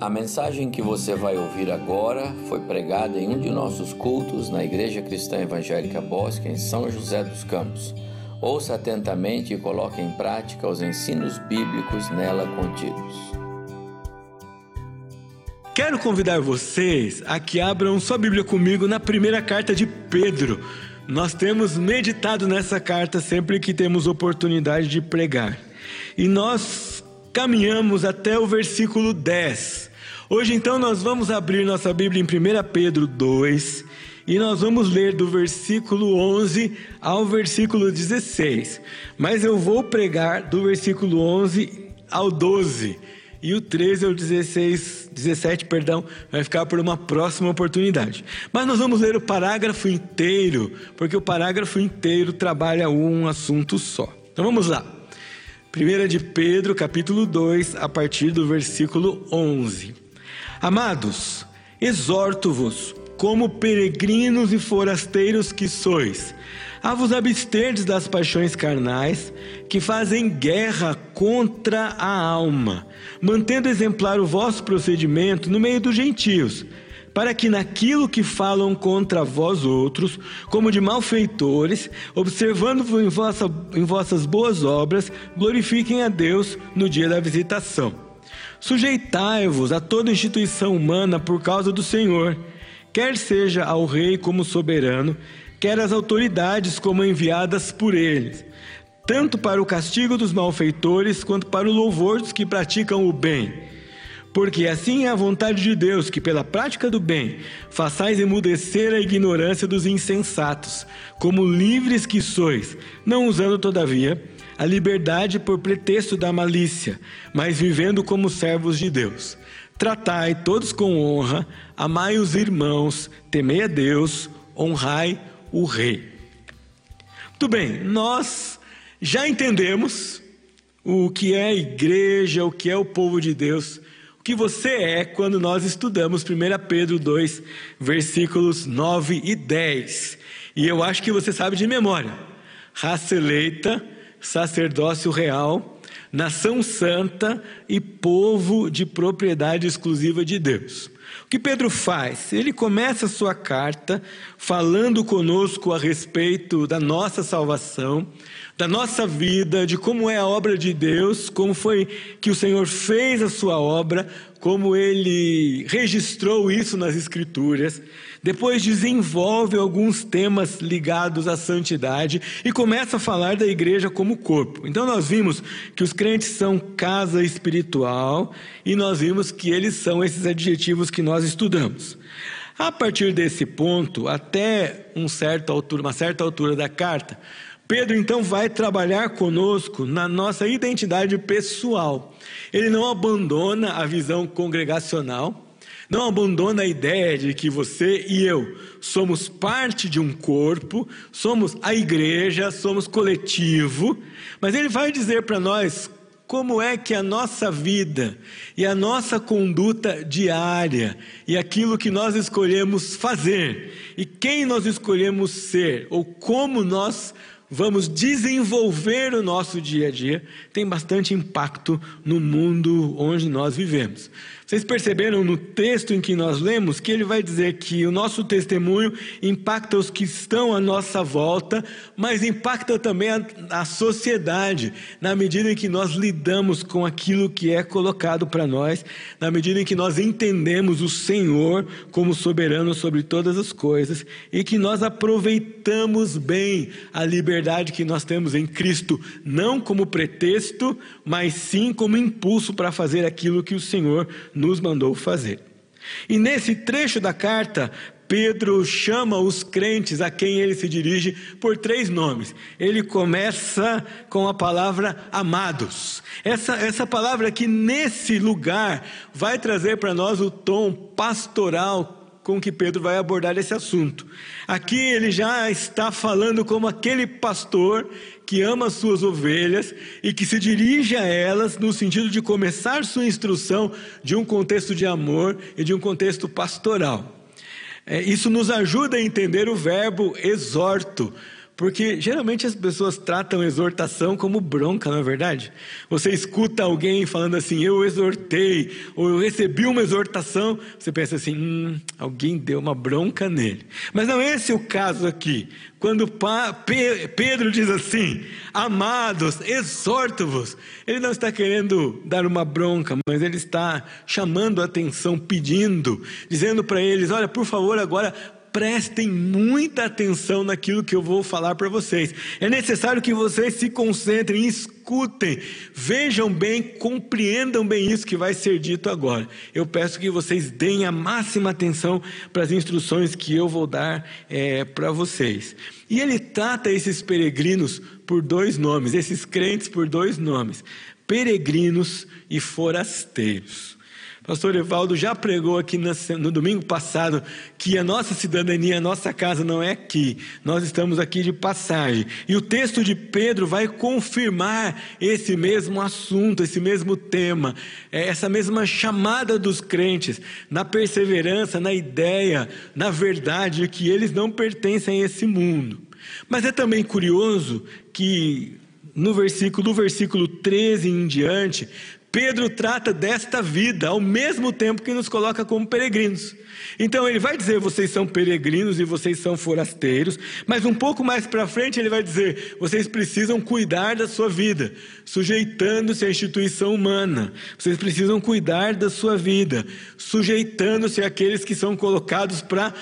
A mensagem que você vai ouvir agora foi pregada em um de nossos cultos na Igreja Cristã Evangélica Bosque, em São José dos Campos. Ouça atentamente e coloque em prática os ensinos bíblicos nela contidos. Quero convidar vocês a que abram sua Bíblia comigo na primeira carta de Pedro. Nós temos meditado nessa carta sempre que temos oportunidade de pregar. E nós caminhamos até o versículo 10. Hoje então nós vamos abrir nossa Bíblia em 1 Pedro 2 e nós vamos ler do versículo 11 ao versículo 16. Mas eu vou pregar do versículo 11 ao 12 e o 13 ao 16, 17, perdão, vai ficar por uma próxima oportunidade. Mas nós vamos ler o parágrafo inteiro, porque o parágrafo inteiro trabalha um assunto só. Então vamos lá. 1 de Pedro, capítulo 2, a partir do versículo 11. Amados, exorto-vos, como peregrinos e forasteiros que sois, a vos absterdes das paixões carnais que fazem guerra contra a alma, mantendo exemplar o vosso procedimento no meio dos gentios, para que naquilo que falam contra vós outros, como de malfeitores, observando em, vossa, em vossas boas obras, glorifiquem a Deus no dia da visitação. Sujeitai-vos a toda instituição humana por causa do Senhor, quer seja ao rei como soberano, quer as autoridades como enviadas por eles, tanto para o castigo dos malfeitores quanto para o louvor dos que praticam o bem. Porque assim é a vontade de Deus que, pela prática do bem, façais emudecer a ignorância dos insensatos, como livres que sois, não usando, todavia, a liberdade por pretexto da malícia, mas vivendo como servos de Deus. Tratai todos com honra, amai os irmãos, temei a Deus, honrai o rei. Muito bem, nós já entendemos o que é a igreja, o que é o povo de Deus, que você é quando nós estudamos 1 Pedro 2, versículos 9 e 10. E eu acho que você sabe de memória. Raça eleita, sacerdócio real, nação santa e povo de propriedade exclusiva de Deus. O que Pedro faz? Ele começa a sua carta falando conosco a respeito da nossa salvação, da nossa vida, de como é a obra de Deus, como foi que o Senhor fez a sua obra, como ele registrou isso nas Escrituras. Depois desenvolve alguns temas ligados à santidade e começa a falar da igreja como corpo. Então nós vimos que os crentes são casa espiritual e nós vimos que eles são esses adjetivos que nós estudamos. A partir desse ponto, até um certo altura, uma certa altura da carta, Pedro então vai trabalhar conosco na nossa identidade pessoal. Ele não abandona a visão congregacional, não abandona a ideia de que você e eu somos parte de um corpo, somos a igreja, somos coletivo, mas ele vai dizer para nós como é que a nossa vida e a nossa conduta diária e aquilo que nós escolhemos fazer e quem nós escolhemos ser ou como nós vamos desenvolver o nosso dia a dia tem bastante impacto no mundo onde nós vivemos. Vocês perceberam no texto em que nós lemos que ele vai dizer que o nosso testemunho impacta os que estão à nossa volta, mas impacta também a, a sociedade, na medida em que nós lidamos com aquilo que é colocado para nós, na medida em que nós entendemos o Senhor como soberano sobre todas as coisas e que nós aproveitamos bem a liberdade que nós temos em Cristo, não como pretexto, mas sim como impulso para fazer aquilo que o Senhor nos mandou fazer. E nesse trecho da carta, Pedro chama os crentes a quem ele se dirige por três nomes. Ele começa com a palavra amados. Essa, essa palavra que nesse lugar vai trazer para nós o tom pastoral com que Pedro vai abordar esse assunto. Aqui ele já está falando como aquele pastor que ama suas ovelhas e que se dirige a elas no sentido de começar sua instrução de um contexto de amor e de um contexto pastoral. É, isso nos ajuda a entender o verbo exorto, Porque geralmente as pessoas tratam exortação como bronca, não é verdade? Você escuta alguém falando assim, eu exortei, ou eu recebi uma exortação, você pensa assim, hum, alguém deu uma bronca nele. Mas não é esse o caso aqui. Quando Pedro diz assim, amados, exorto-vos, ele não está querendo dar uma bronca, mas ele está chamando a atenção, pedindo, dizendo para eles: olha, por favor, agora prestem muita atenção naquilo que eu vou falar para vocês. É necessário que vocês se concentrem, escutem, vejam bem, compreendam bem isso que vai ser dito agora. Eu peço que vocês deem a máxima atenção para as instruções que eu vou dar é, para vocês. E ele trata esses peregrinos por dois nomes, esses crentes por dois nomes: peregrinos e forasteiros. Pastor Evaldo já pregou aqui no domingo passado que a nossa cidadania, a nossa casa não é aqui, nós estamos aqui de passagem. E o texto de Pedro vai confirmar esse mesmo assunto, esse mesmo tema, é essa mesma chamada dos crentes, na perseverança, na ideia, na verdade de que eles não pertencem a esse mundo. Mas é também curioso que no versículo, do versículo 13 em diante, Pedro trata desta vida ao mesmo tempo que nos coloca como peregrinos. Então ele vai dizer: vocês são peregrinos e vocês são forasteiros, mas um pouco mais para frente ele vai dizer: vocês precisam cuidar da sua vida, sujeitando-se à instituição humana. Vocês precisam cuidar da sua vida, sujeitando-se àqueles que são colocados para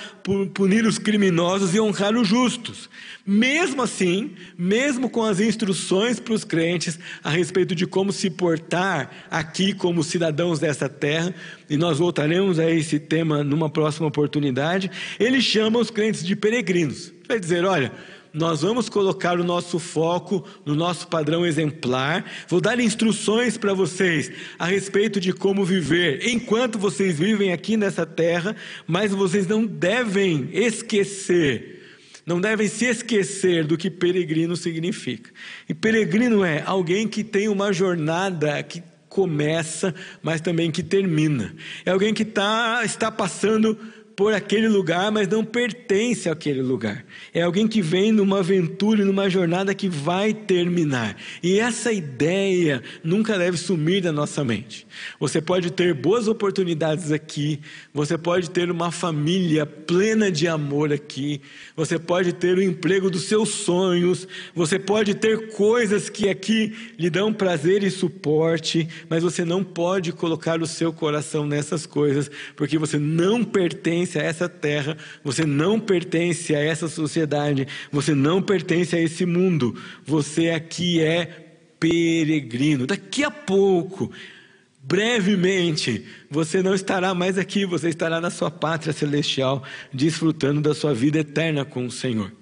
punir os criminosos e honrar os justos. Mesmo assim, mesmo com as instruções para os crentes a respeito de como se portar aqui como cidadãos dessa terra, e nós voltaremos a esse tema numa próxima oportunidade, ele chama os crentes de peregrinos. Vai dizer: olha, nós vamos colocar o nosso foco no nosso padrão exemplar. Vou dar instruções para vocês a respeito de como viver enquanto vocês vivem aqui nessa terra, mas vocês não devem esquecer não devem se esquecer do que peregrino significa. E peregrino é alguém que tem uma jornada que começa, mas também que termina. É alguém que tá, está passando por aquele lugar, mas não pertence àquele lugar. É alguém que vem numa aventura, numa jornada que vai terminar. E essa ideia nunca deve sumir da nossa mente. Você pode ter boas oportunidades aqui, você pode ter uma família plena de amor aqui, você pode ter o emprego dos seus sonhos, você pode ter coisas que aqui lhe dão prazer e suporte, mas você não pode colocar o seu coração nessas coisas, porque você não pertence pertence a essa terra, você não pertence a essa sociedade, você não pertence a esse mundo. Você aqui é peregrino. Daqui a pouco, brevemente, você não estará mais aqui, você estará na sua pátria celestial, desfrutando da sua vida eterna com o Senhor.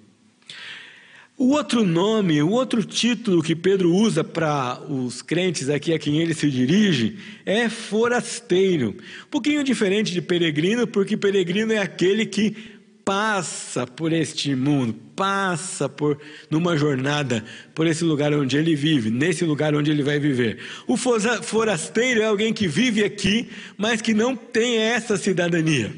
O outro nome, o outro título que Pedro usa para os crentes aqui a quem ele se dirige é forasteiro. Um pouquinho diferente de peregrino, porque peregrino é aquele que passa por este mundo, passa por numa jornada por esse lugar onde ele vive, nesse lugar onde ele vai viver. O forasteiro é alguém que vive aqui, mas que não tem essa cidadania,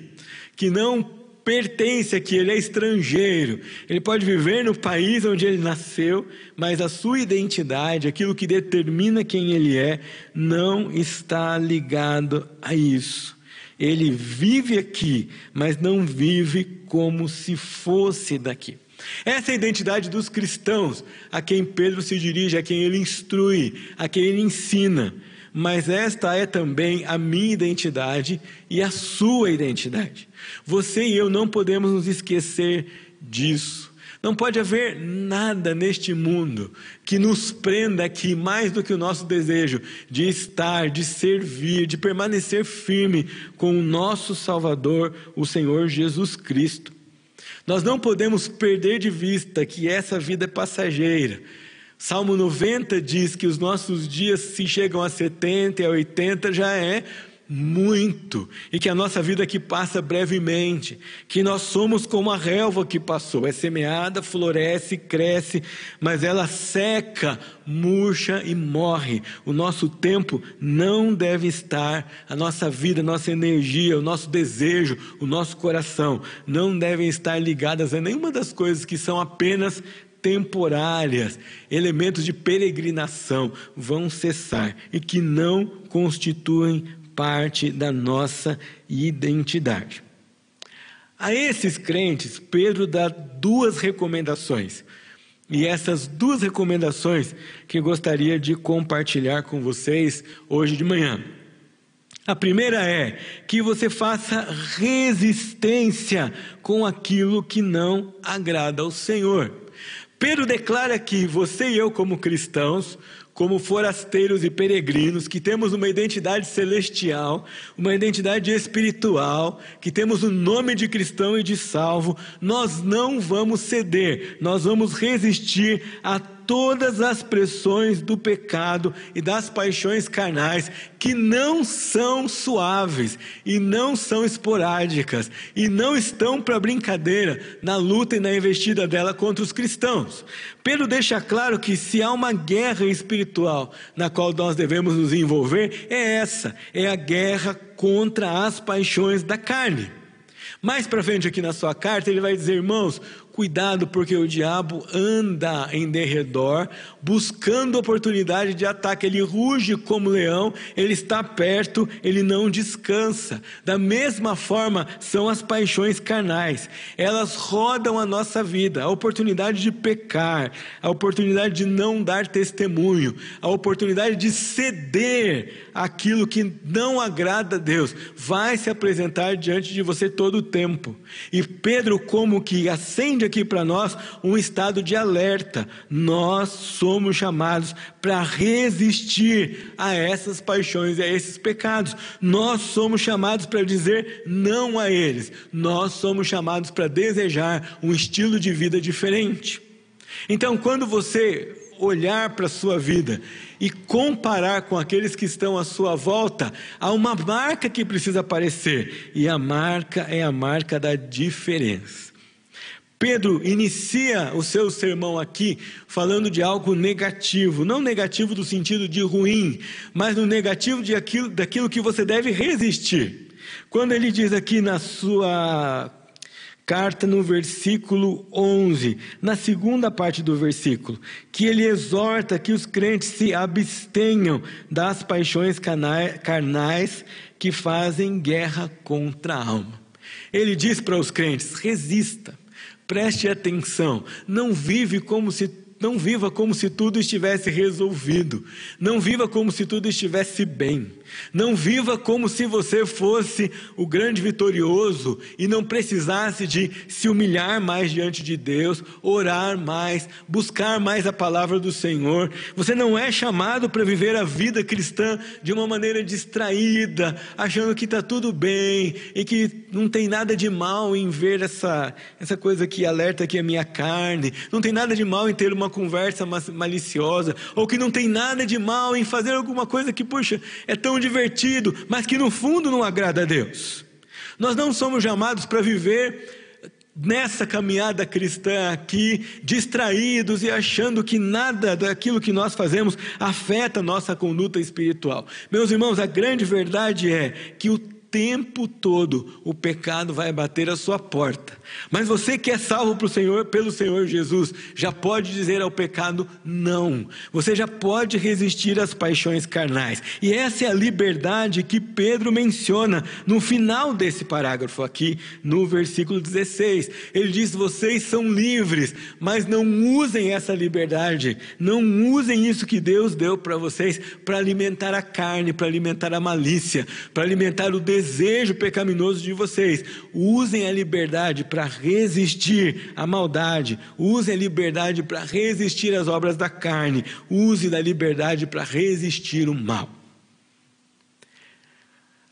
que não pertence aqui, ele é estrangeiro. Ele pode viver no país onde ele nasceu, mas a sua identidade, aquilo que determina quem ele é, não está ligado a isso. Ele vive aqui, mas não vive como se fosse daqui. Essa é a identidade dos cristãos, a quem Pedro se dirige, a quem ele instrui, a quem ele ensina. Mas esta é também a minha identidade e a sua identidade. Você e eu não podemos nos esquecer disso. Não pode haver nada neste mundo que nos prenda aqui mais do que o nosso desejo de estar, de servir, de permanecer firme com o nosso Salvador, o Senhor Jesus Cristo. Nós não podemos perder de vista que essa vida é passageira. Salmo 90 diz que os nossos dias, se chegam a 70 e a 80, já é muito, e que a nossa vida aqui passa brevemente, que nós somos como a relva que passou, é semeada, floresce, cresce, mas ela seca, murcha e morre. O nosso tempo não deve estar, a nossa vida, a nossa energia, o nosso desejo, o nosso coração não devem estar ligadas a nenhuma das coisas que são apenas temporárias, elementos de peregrinação vão cessar e que não constituem parte da nossa identidade. A esses crentes, Pedro dá duas recomendações. E essas duas recomendações que gostaria de compartilhar com vocês hoje de manhã. A primeira é que você faça resistência com aquilo que não agrada ao Senhor. Pedro declara que você e eu, como cristãos, como forasteiros e peregrinos, que temos uma identidade celestial, uma identidade espiritual, que temos o nome de cristão e de salvo, nós não vamos ceder, nós vamos resistir a todas as pressões do pecado e das paixões carnais que não são suaves e não são esporádicas e não estão para brincadeira na luta e na investida dela contra os cristãos. Pedro deixa claro que se há uma guerra espiritual na qual nós devemos nos envolver, é essa, é a guerra contra as paixões da carne. Mais para frente aqui na sua carta, ele vai dizer, irmãos, Cuidado, porque o diabo anda em derredor, buscando oportunidade de ataque. Ele ruge como leão, ele está perto, ele não descansa. Da mesma forma, são as paixões carnais. Elas rodam a nossa vida. A oportunidade de pecar, a oportunidade de não dar testemunho, a oportunidade de ceder aquilo que não agrada a Deus, vai se apresentar diante de você todo o tempo. E Pedro, como que acende aqui para nós um estado de alerta. Nós somos chamados para resistir a essas paixões e a esses pecados. Nós somos chamados para dizer não a eles. Nós somos chamados para desejar um estilo de vida diferente. Então, quando você olhar para a sua vida e comparar com aqueles que estão à sua volta, há uma marca que precisa aparecer, e a marca é a marca da diferença. Pedro inicia o seu sermão aqui falando de algo negativo, não negativo do sentido de ruim, mas no negativo de aquilo, daquilo que você deve resistir. Quando ele diz aqui na sua carta, no versículo 11, na segunda parte do versículo, que ele exorta que os crentes se abstenham das paixões carnais que fazem guerra contra a alma. Ele diz para os crentes: resista Preste atenção, não vive como se não viva como se tudo estivesse resolvido. Não viva como se tudo estivesse bem. Não viva como se você fosse o grande vitorioso e não precisasse de se humilhar mais diante de Deus, orar mais, buscar mais a palavra do Senhor. Você não é chamado para viver a vida cristã de uma maneira distraída, achando que está tudo bem e que não tem nada de mal em ver essa, essa coisa que alerta aqui a minha carne, não tem nada de mal em ter uma conversa maliciosa, ou que não tem nada de mal em fazer alguma coisa que, puxa, é tão divertido, mas que no fundo não agrada a Deus. Nós não somos chamados para viver nessa caminhada cristã aqui, distraídos e achando que nada daquilo que nós fazemos afeta nossa conduta espiritual. Meus irmãos, a grande verdade é que o tempo todo o pecado vai bater a sua porta. Mas você que é salvo pro Senhor, pelo Senhor Jesus, já pode dizer ao pecado não. Você já pode resistir às paixões carnais. E essa é a liberdade que Pedro menciona no final desse parágrafo aqui, no versículo 16. Ele diz: "Vocês são livres, mas não usem essa liberdade, não usem isso que Deus deu para vocês para alimentar a carne, para alimentar a malícia, para alimentar o desejo desejo pecaminoso de vocês. Usem a liberdade para resistir à maldade. Usem a liberdade para resistir às obras da carne. Use da liberdade para resistir o mal.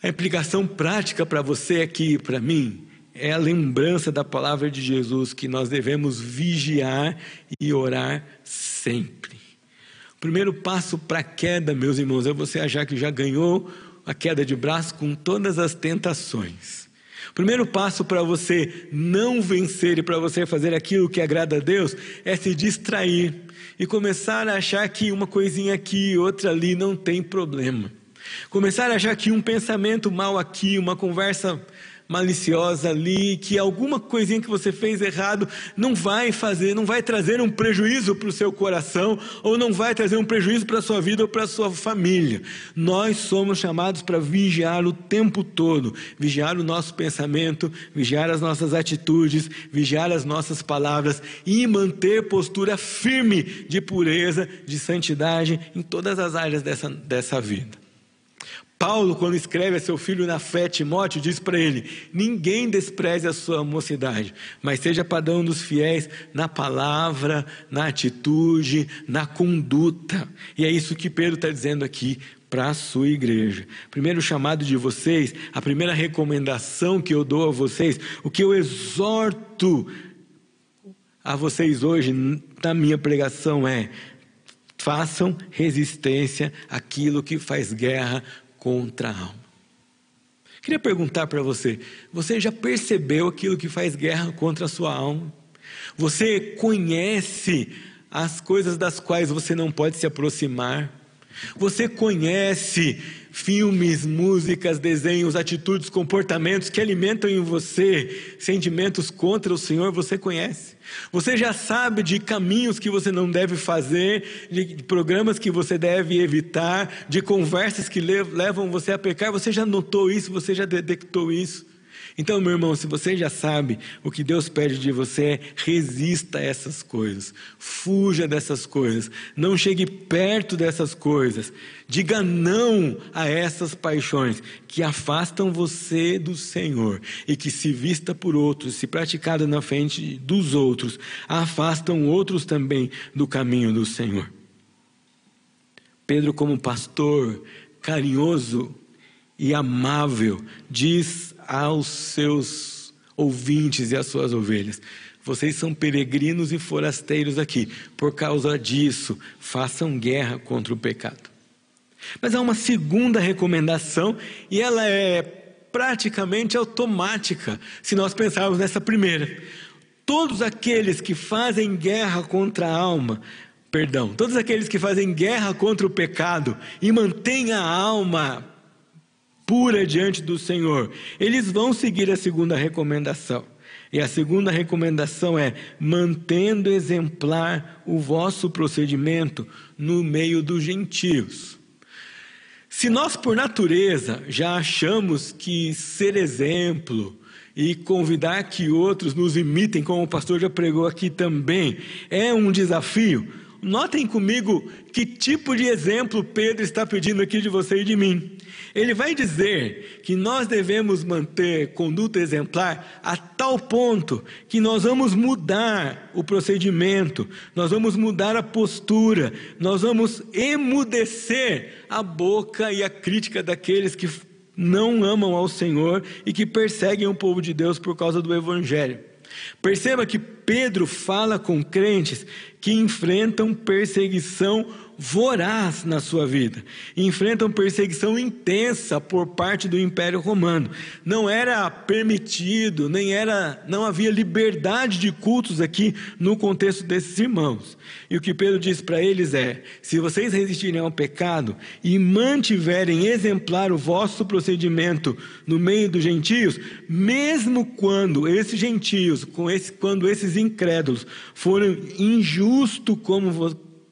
A implicação prática para você aqui e para mim é a lembrança da palavra de Jesus que nós devemos vigiar e orar sempre. O primeiro passo para a queda, meus irmãos, é você achar que já ganhou a queda de braço com todas as tentações. O primeiro passo para você não vencer e para você fazer aquilo que agrada a Deus é se distrair e começar a achar que uma coisinha aqui, outra ali não tem problema. Começar a achar que um pensamento mal aqui, uma conversa maliciosa ali, que alguma coisinha que você fez errado não vai fazer, não vai trazer um prejuízo para o seu coração, ou não vai trazer um prejuízo para a sua vida ou para a sua família. Nós somos chamados para vigiar o tempo todo, vigiar o nosso pensamento, vigiar as nossas atitudes, vigiar as nossas palavras e manter postura firme de pureza, de santidade em todas as áreas dessa, dessa vida. Paulo, quando escreve a seu filho na fé, Timóteo, diz para ele: Ninguém despreze a sua mocidade, mas seja padrão dos fiéis na palavra, na atitude, na conduta. E é isso que Pedro está dizendo aqui para a sua igreja. Primeiro chamado de vocês, a primeira recomendação que eu dou a vocês, o que eu exorto a vocês hoje na minha pregação é: façam resistência àquilo que faz guerra contra a alma. Queria perguntar para você: você já percebeu aquilo que faz guerra contra a sua alma? Você conhece as coisas das quais você não pode se aproximar? Você conhece filmes, músicas, desenhos, atitudes, comportamentos que alimentam em você sentimentos contra o Senhor? Você conhece? Você já sabe de caminhos que você não deve fazer, de programas que você deve evitar, de conversas que levam você a pecar. Você já notou isso, você já detectou isso. Então, meu irmão, se você já sabe, o que Deus pede de você é resista a essas coisas, fuja dessas coisas, não chegue perto dessas coisas, diga não a essas paixões que afastam você do Senhor e que, se vista por outros, se praticada na frente dos outros, afastam outros também do caminho do Senhor. Pedro, como pastor carinhoso e amável, diz aos seus ouvintes e às suas ovelhas: vocês são peregrinos e forasteiros aqui. Por causa disso, façam guerra contra o pecado. Mas há uma segunda recomendação e ela é praticamente automática, se nós pensarmos nessa primeira. Todos aqueles que fazem guerra contra a alma, perdão, todos aqueles que fazem guerra contra o pecado e mantêm a alma pura diante do Senhor, eles vão seguir a segunda recomendação. E a segunda recomendação é: mantendo exemplar o vosso procedimento no meio dos gentios. Se nós, por natureza, já achamos que ser exemplo e convidar que outros nos imitem, como o pastor já pregou aqui também, é um desafio, notem comigo que tipo de exemplo Pedro está pedindo aqui de você e de mim. Ele vai dizer que nós devemos manter conduta exemplar a tal ponto que nós vamos mudar o procedimento, nós vamos mudar a postura, nós vamos emudecer a boca e a crítica daqueles que não amam ao Senhor e que perseguem o povo de Deus por causa do Evangelho. Perceba que Pedro fala com crentes que enfrentam perseguição voraz na sua vida, enfrentam perseguição intensa por parte do Império Romano. Não era permitido, nem era, não havia liberdade de cultos aqui no contexto desses irmãos. E o que Pedro diz para eles é: se vocês resistirem ao pecado e mantiverem exemplar o vosso procedimento no meio dos gentios, mesmo quando esses gentios, quando esses incrédulos foram injustos como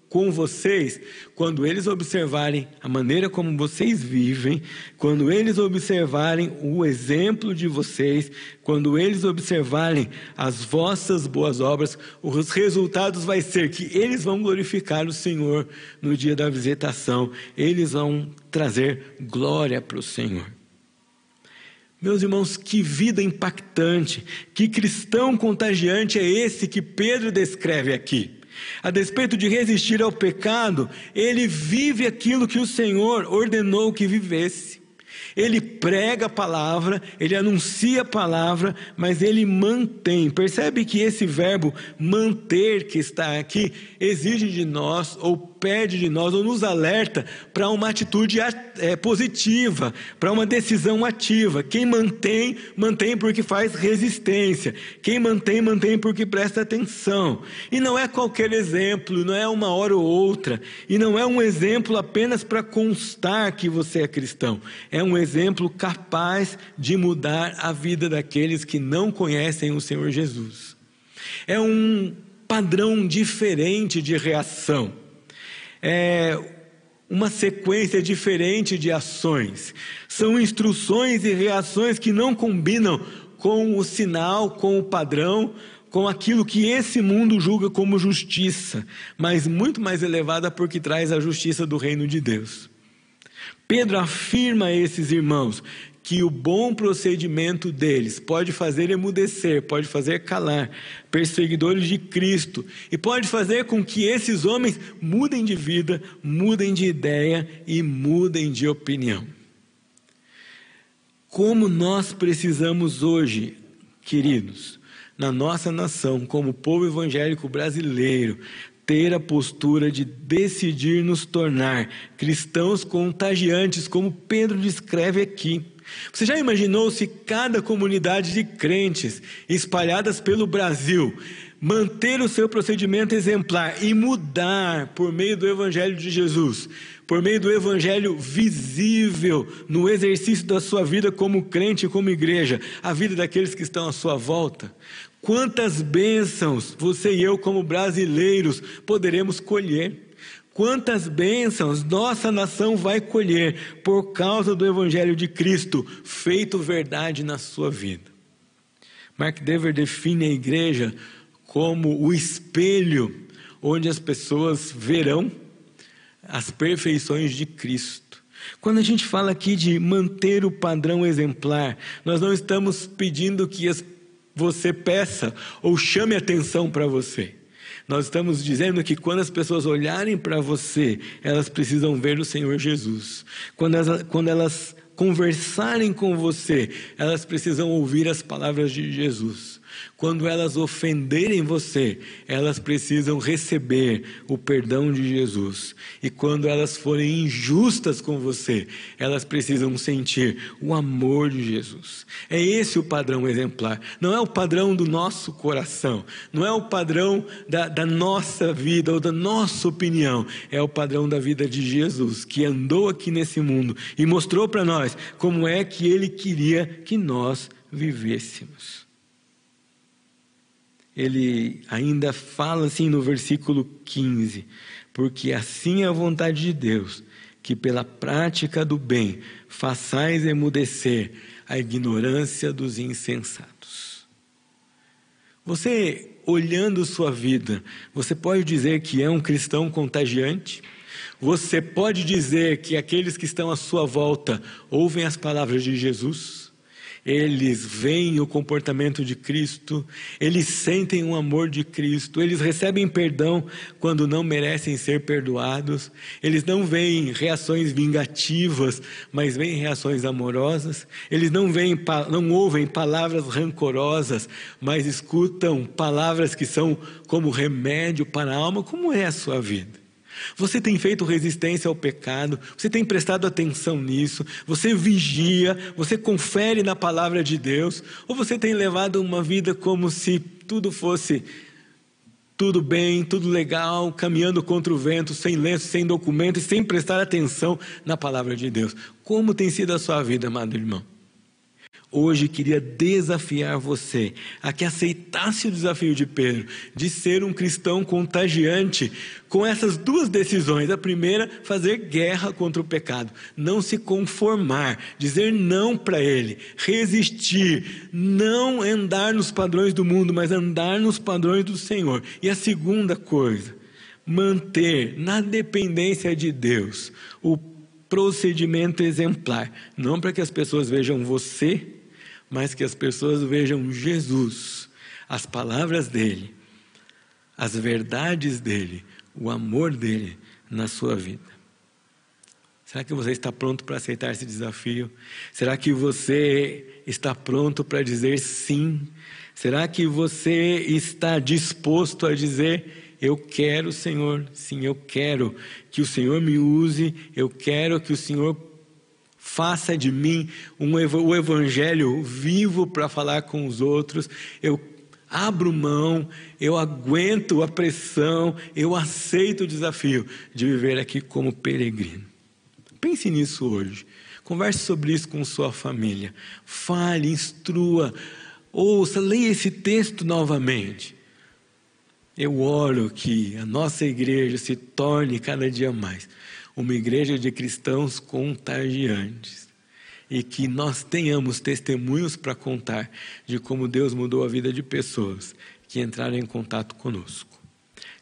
com vocês quando eles observarem a maneira como vocês vivem, quando eles observarem o exemplo de vocês, quando eles observarem as vossas boas obras, os resultados vai ser que eles vão glorificar o Senhor no dia da visitação, eles vão trazer glória para o Senhor. Meus irmãos, que vida impactante, que cristão contagiante é esse que Pedro descreve aqui. A despeito de resistir ao pecado, ele vive aquilo que o Senhor ordenou que vivesse. Ele prega a palavra, ele anuncia a palavra, mas ele mantém. Percebe que esse verbo manter que está aqui exige de nós, ou pede de nós, ou nos alerta para uma atitude é, positiva, para uma decisão ativa. Quem mantém, mantém porque faz resistência. Quem mantém, mantém porque presta atenção. E não é qualquer exemplo, não é uma hora ou outra, e não é um exemplo apenas para constar que você é cristão. É um exemplo capaz de mudar a vida daqueles que não conhecem o Senhor Jesus. É um padrão diferente de reação. É uma sequência diferente de ações. São instruções e reações que não combinam com o sinal, com o padrão, com aquilo que esse mundo julga como justiça, mas muito mais elevada porque traz a justiça do reino de Deus. Pedro afirma a esses irmãos que o bom procedimento deles pode fazer emudecer, pode fazer calar perseguidores de Cristo e pode fazer com que esses homens mudem de vida, mudem de ideia e mudem de opinião. Como nós precisamos hoje, queridos, na nossa nação, como povo evangélico brasileiro, ter a postura de decidir nos tornar cristãos contagiantes, como Pedro descreve aqui. Você já imaginou se cada comunidade de crentes espalhadas pelo Brasil manter o seu procedimento exemplar e mudar por meio do Evangelho de Jesus, por meio do Evangelho visível no exercício da sua vida como crente e como igreja, a vida daqueles que estão à sua volta? Quantas bênçãos você e eu, como brasileiros, poderemos colher? Quantas bênçãos nossa nação vai colher por causa do Evangelho de Cristo, feito verdade na sua vida. Mark Dever define a igreja como o espelho onde as pessoas verão as perfeições de Cristo. Quando a gente fala aqui de manter o padrão exemplar, nós não estamos pedindo que você peça ou chame atenção para você. Nós estamos dizendo que quando as pessoas olharem para você, elas precisam ver o Senhor Jesus. Quando elas, quando elas conversarem com você, elas precisam ouvir as palavras de Jesus. Quando elas ofenderem você, elas precisam receber o perdão de Jesus. E quando elas forem injustas com você, elas precisam sentir o amor de Jesus. É esse o padrão exemplar. Não é o padrão do nosso coração, não é o padrão da, da nossa vida ou da nossa opinião. É o padrão da vida de Jesus, que andou aqui nesse mundo e mostrou para nós como é que ele queria que nós vivêssemos ele ainda fala assim no versículo 15: Porque assim é a vontade de Deus, que pela prática do bem façais emudecer a ignorância dos insensatos. Você, olhando sua vida, você pode dizer que é um cristão contagiante? Você pode dizer que aqueles que estão à sua volta ouvem as palavras de Jesus? Eles veem o comportamento de Cristo, eles sentem o amor de Cristo, eles recebem perdão quando não merecem ser perdoados, eles não veem reações vingativas, mas veem reações amorosas, eles não, veem, não ouvem palavras rancorosas, mas escutam palavras que são como remédio para a alma. Como é a sua vida? Você tem feito resistência ao pecado, você tem prestado atenção nisso, você vigia, você confere na palavra de Deus, ou você tem levado uma vida como se tudo fosse tudo bem, tudo legal, caminhando contra o vento, sem lenço, sem documento e sem prestar atenção na palavra de Deus. Como tem sido a sua vida, amado irmão? Hoje queria desafiar você a que aceitasse o desafio de Pedro de ser um cristão contagiante com essas duas decisões. A primeira, fazer guerra contra o pecado, não se conformar, dizer não para ele, resistir, não andar nos padrões do mundo, mas andar nos padrões do Senhor. E a segunda coisa, manter na dependência de Deus o procedimento exemplar, não para que as pessoas vejam você mas que as pessoas vejam Jesus, as palavras dele, as verdades dele, o amor dele na sua vida. Será que você está pronto para aceitar esse desafio? Será que você está pronto para dizer sim? Será que você está disposto a dizer Eu quero, Senhor, sim, eu quero que o Senhor me use, eu quero que o Senhor faça de mim um, o evangelho vivo para falar com os outros. Eu abro mão, eu aguento a pressão, eu aceito o desafio de viver aqui como peregrino. Pense nisso hoje. Converse sobre isso com sua família. Fale, instrua, ouça, leia esse texto novamente. Eu oro que a nossa igreja se torne cada dia mais uma igreja de cristãos contagiantes e que nós tenhamos testemunhos para contar de como Deus mudou a vida de pessoas que entraram em contato conosco.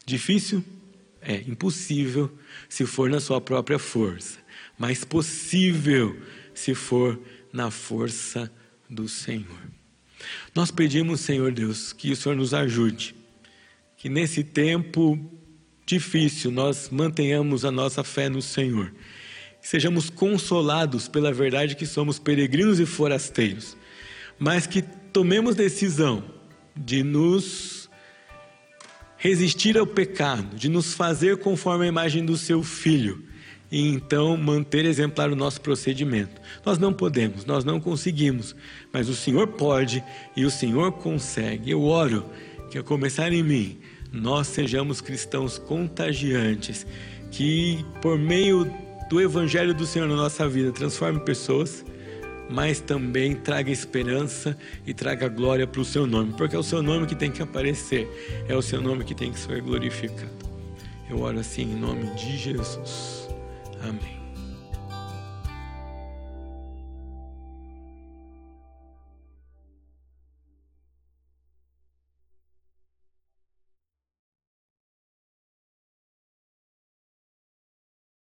Difícil? É impossível se for na sua própria força, mas possível se for na força do Senhor. Nós pedimos, Senhor Deus, que o Senhor nos ajude, que nesse tempo difícil nós mantenhamos a nossa fé no Senhor sejamos consolados pela verdade que somos peregrinos e forasteiros, mas que tomemos decisão de nos resistir ao pecado, de nos fazer conforme a imagem do seu filho e então manter exemplar o nosso procedimento. Nós não podemos, nós não conseguimos, mas o Senhor pode e o Senhor consegue. Eu oro que a começar em mim, nós sejamos cristãos contagiantes, que por meio do Evangelho do Senhor na nossa vida transforme pessoas, mas também traga esperança e traga glória para o seu nome, porque é o seu nome que tem que aparecer, é o seu nome que tem que ser glorificado. Eu oro assim em nome de Jesus. Amém.